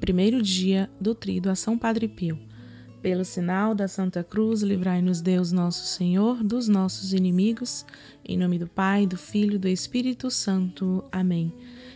primeiro dia do trido a São Padre Pio. Pelo sinal da Santa Cruz, livrai-nos Deus nosso Senhor dos nossos inimigos. Em nome do Pai, do Filho e do Espírito Santo. Amém.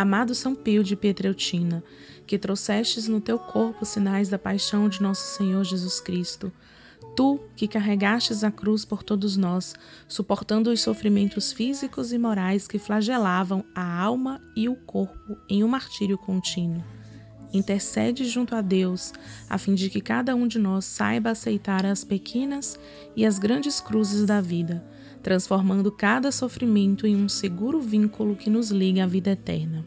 Amado São Pio de Pietreutina, que trouxestes no teu corpo sinais da paixão de nosso Senhor Jesus Cristo, tu que carregastes a cruz por todos nós, suportando os sofrimentos físicos e morais que flagelavam a alma e o corpo em um martírio contínuo. Intercede junto a Deus, a fim de que cada um de nós saiba aceitar as pequenas e as grandes cruzes da vida transformando cada sofrimento em um seguro vínculo que nos liga à vida eterna.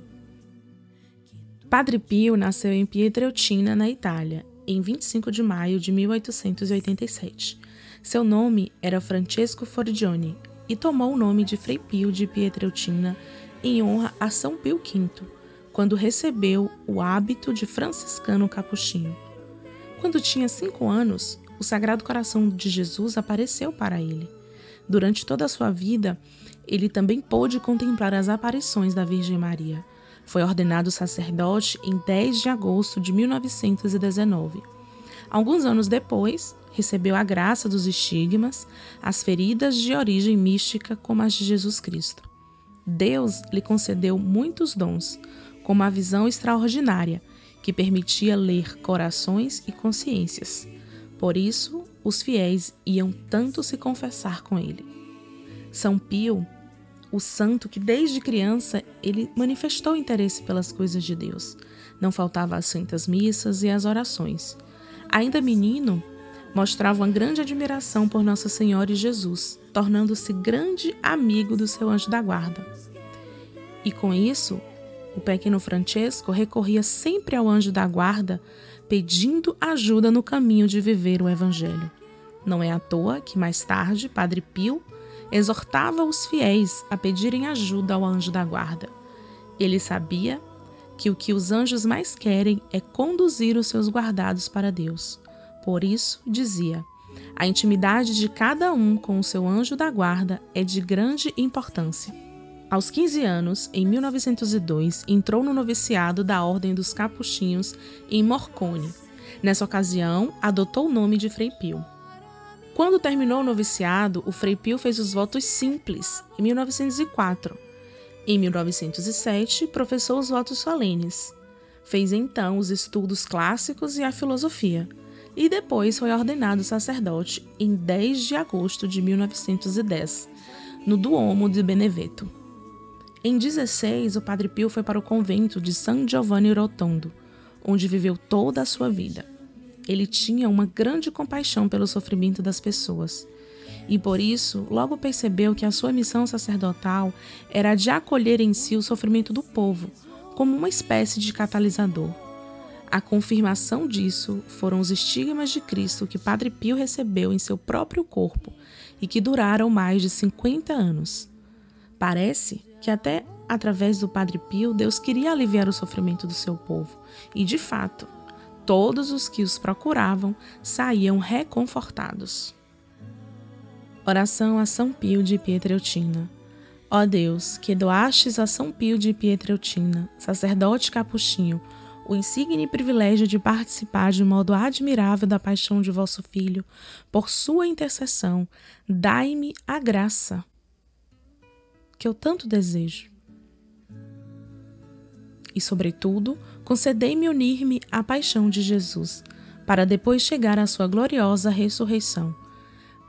Padre Pio nasceu em Pietreutina, na Itália, em 25 de maio de 1887. Seu nome era Francesco Forgione e tomou o nome de Frei Pio de Pietreutina em honra a São Pio V, quando recebeu o hábito de franciscano capuchinho. Quando tinha cinco anos, o Sagrado Coração de Jesus apareceu para ele Durante toda a sua vida, ele também pôde contemplar as aparições da Virgem Maria. Foi ordenado sacerdote em 10 de agosto de 1919. Alguns anos depois, recebeu a graça dos estigmas, as feridas de origem mística como as de Jesus Cristo. Deus lhe concedeu muitos dons, como a visão extraordinária, que permitia ler corações e consciências. Por isso, os fiéis iam tanto se confessar com ele. São Pio, o santo que desde criança ele manifestou interesse pelas coisas de Deus. Não faltava as santas missas e as orações. Ainda menino, mostrava uma grande admiração por Nossa Senhora e Jesus, tornando-se grande amigo do seu anjo da guarda. E com isso, o pequeno Francesco recorria sempre ao anjo da guarda pedindo ajuda no caminho de viver o Evangelho. Não é à toa que mais tarde Padre Pio exortava os fiéis a pedirem ajuda ao anjo da guarda. Ele sabia que o que os anjos mais querem é conduzir os seus guardados para Deus. Por isso, dizia: a intimidade de cada um com o seu anjo da guarda é de grande importância. Aos 15 anos, em 1902, entrou no noviciado da Ordem dos Capuchinhos em Morcone. Nessa ocasião, adotou o nome de Frei Pio. Quando terminou o noviciado, o Frei Pio fez os votos simples, em 1904. Em 1907, professou os votos solenes. Fez então os estudos clássicos e a filosofia, e depois foi ordenado sacerdote em 10 de agosto de 1910, no Duomo de Beneveto. Em 16, o Padre Pio foi para o convento de San Giovanni Rotondo, onde viveu toda a sua vida. Ele tinha uma grande compaixão pelo sofrimento das pessoas e por isso logo percebeu que a sua missão sacerdotal era de acolher em si o sofrimento do povo, como uma espécie de catalisador. A confirmação disso foram os estigmas de Cristo que Padre Pio recebeu em seu próprio corpo e que duraram mais de 50 anos. Parece que até através do Padre Pio, Deus queria aliviar o sofrimento do seu povo. E de fato, todos os que os procuravam saíam reconfortados. Oração a São Pio de Pietreutina. Ó Deus, que doastes a São Pio de Pietreutina, sacerdote capuchinho, o insigne privilégio de participar de modo admirável da paixão de vosso Filho, por sua intercessão, dai-me a graça que eu tanto desejo. E, sobretudo, concedei-me unir-me à paixão de Jesus, para depois chegar à sua gloriosa ressurreição.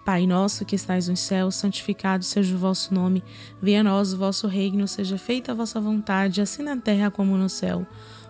Pai nosso que estais nos céus, santificado seja o vosso nome, venha a nós o vosso reino, seja feita a vossa vontade, assim na terra como no céu.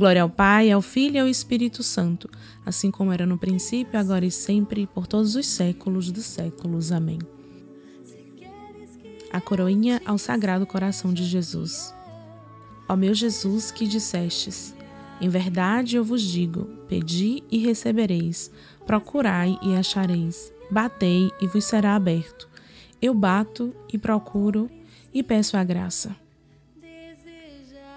Glória ao Pai, ao Filho e ao Espírito Santo, assim como era no princípio, agora e sempre, por todos os séculos dos séculos. Amém. A coroinha ao Sagrado Coração de Jesus. Ó meu Jesus, que dissestes em verdade eu vos digo: pedi e recebereis, procurai e achareis, batei e vos será aberto. Eu bato e procuro e peço a graça.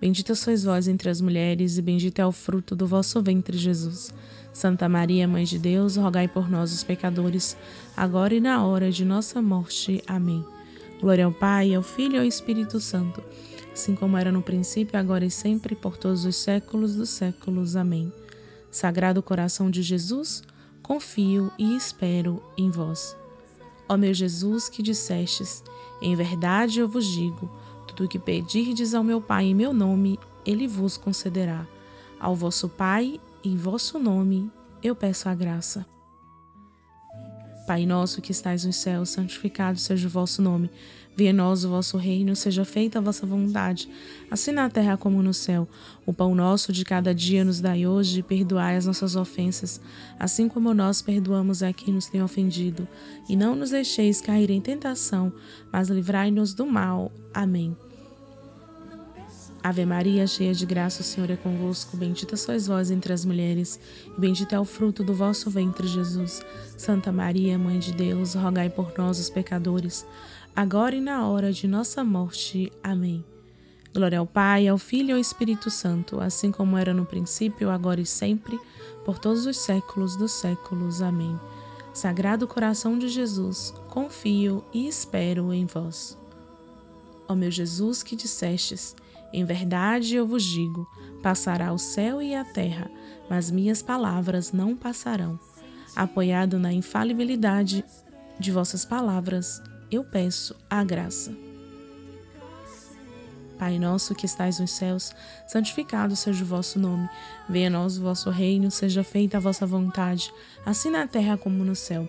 Bendita sois vós entre as mulheres, e bendito é o fruto do vosso ventre, Jesus. Santa Maria, Mãe de Deus, rogai por nós, os pecadores, agora e na hora de nossa morte. Amém. Glória ao Pai, ao Filho e ao Espírito Santo, assim como era no princípio, agora e sempre, por todos os séculos dos séculos. Amém. Sagrado coração de Jesus, confio e espero em vós. Ó meu Jesus, que dissestes: Em verdade eu vos digo, tudo o que pedirdes ao meu Pai em meu nome, ele vos concederá. Ao vosso Pai, em vosso nome, eu peço a graça. Pai nosso que estais nos céus, santificado seja o vosso nome. Venha nós o vosso reino, seja feita a vossa vontade, assim na terra como no céu. O pão nosso de cada dia nos dai hoje, e perdoai as nossas ofensas, assim como nós perdoamos a quem nos tem ofendido. E não nos deixeis cair em tentação, mas livrai-nos do mal. Amém. Ave Maria, cheia de graça, o Senhor é convosco. Bendita sois vós entre as mulheres, e bendito é o fruto do vosso ventre, Jesus. Santa Maria, Mãe de Deus, rogai por nós, os pecadores, agora e na hora de nossa morte. Amém. Glória ao Pai, ao Filho e ao Espírito Santo, assim como era no princípio, agora e sempre, por todos os séculos dos séculos. Amém. Sagrado coração de Jesus, confio e espero em vós. Ó meu Jesus, que dissestes, em verdade eu vos digo: passará o céu e a terra, mas minhas palavras não passarão. Apoiado na infalibilidade de vossas palavras, eu peço a graça. Pai nosso que estais nos céus, santificado seja o vosso nome. Venha a nós o vosso reino, seja feita a vossa vontade, assim na terra como no céu.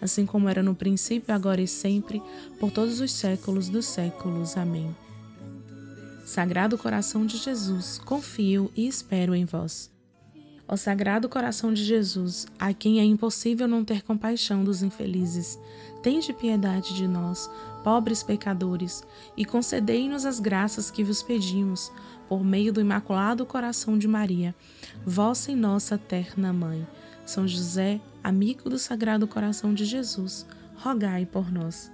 assim como era no princípio, agora e sempre, por todos os séculos dos séculos. Amém. Sagrado coração de Jesus, confio e espero em vós. Ó Sagrado coração de Jesus, a quem é impossível não ter compaixão dos infelizes, tende piedade de nós, pobres pecadores, e concedei-nos as graças que vos pedimos, por meio do Imaculado Coração de Maria, vossa e nossa terna Mãe. São José, amigo do Sagrado Coração de Jesus, rogai por nós.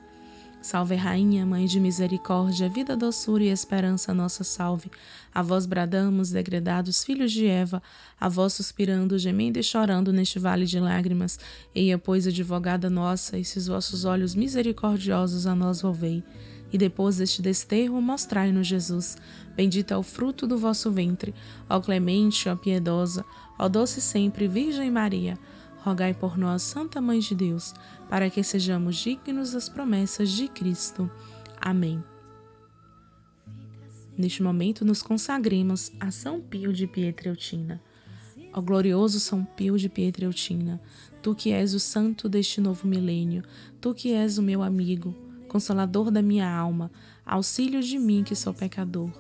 Salve, Rainha, Mãe de Misericórdia, vida, doçura e esperança, nossa salve. A vós bradamos, degredados filhos de Eva, a vós suspirando, gemendo e chorando neste vale de lágrimas. Eia, pois, advogada nossa, esses vossos olhos misericordiosos a nós volvei. E depois deste desterro, mostrai-nos Jesus. Bendito é o fruto do vosso ventre. Ó clemente, ó piedosa, ó doce sempre Virgem Maria rogai por nós, Santa Mãe de Deus, para que sejamos dignos das promessas de Cristo. Amém. Neste momento, nos consagremos a São Pio de Pietreutina. Ó glorioso São Pio de Pietreutina, tu que és o santo deste novo milênio, tu que és o meu amigo, consolador da minha alma, auxílio de mim que sou pecador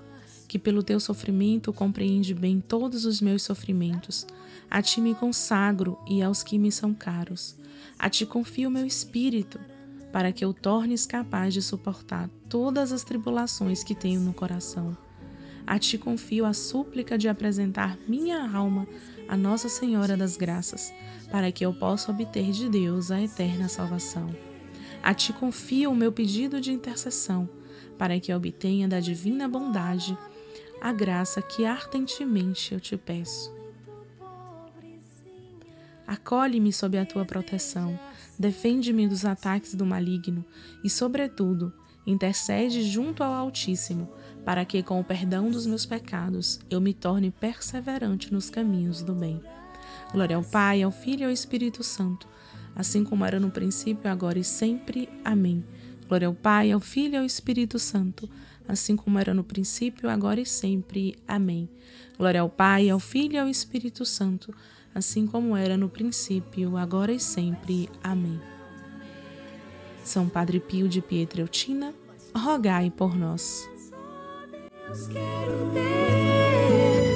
que pelo teu sofrimento compreende bem todos os meus sofrimentos. A ti me consagro e aos que me são caros. A ti confio meu espírito. para que eu tornes capaz de suportar todas as tribulações que tenho no coração. A ti confio a súplica de apresentar minha alma a Nossa Senhora das Graças, para que eu possa obter de Deus a eterna salvação. A ti confio o meu pedido de intercessão, para que obtenha da divina bondade a graça que ardentemente eu te peço. Acolhe-me sob a tua proteção, defende-me dos ataques do maligno e, sobretudo, intercede junto ao Altíssimo, para que, com o perdão dos meus pecados, eu me torne perseverante nos caminhos do bem. Glória ao Pai, ao Filho e ao Espírito Santo, assim como era no princípio, agora e sempre. Amém. Glória ao Pai, ao Filho e ao Espírito Santo, assim como era no princípio, agora e sempre. Amém. Glória ao Pai, ao Filho e ao Espírito Santo, assim como era no princípio, agora e sempre. Amém. São Padre Pio de Pietreutina, rogai por nós. Deus quero ter.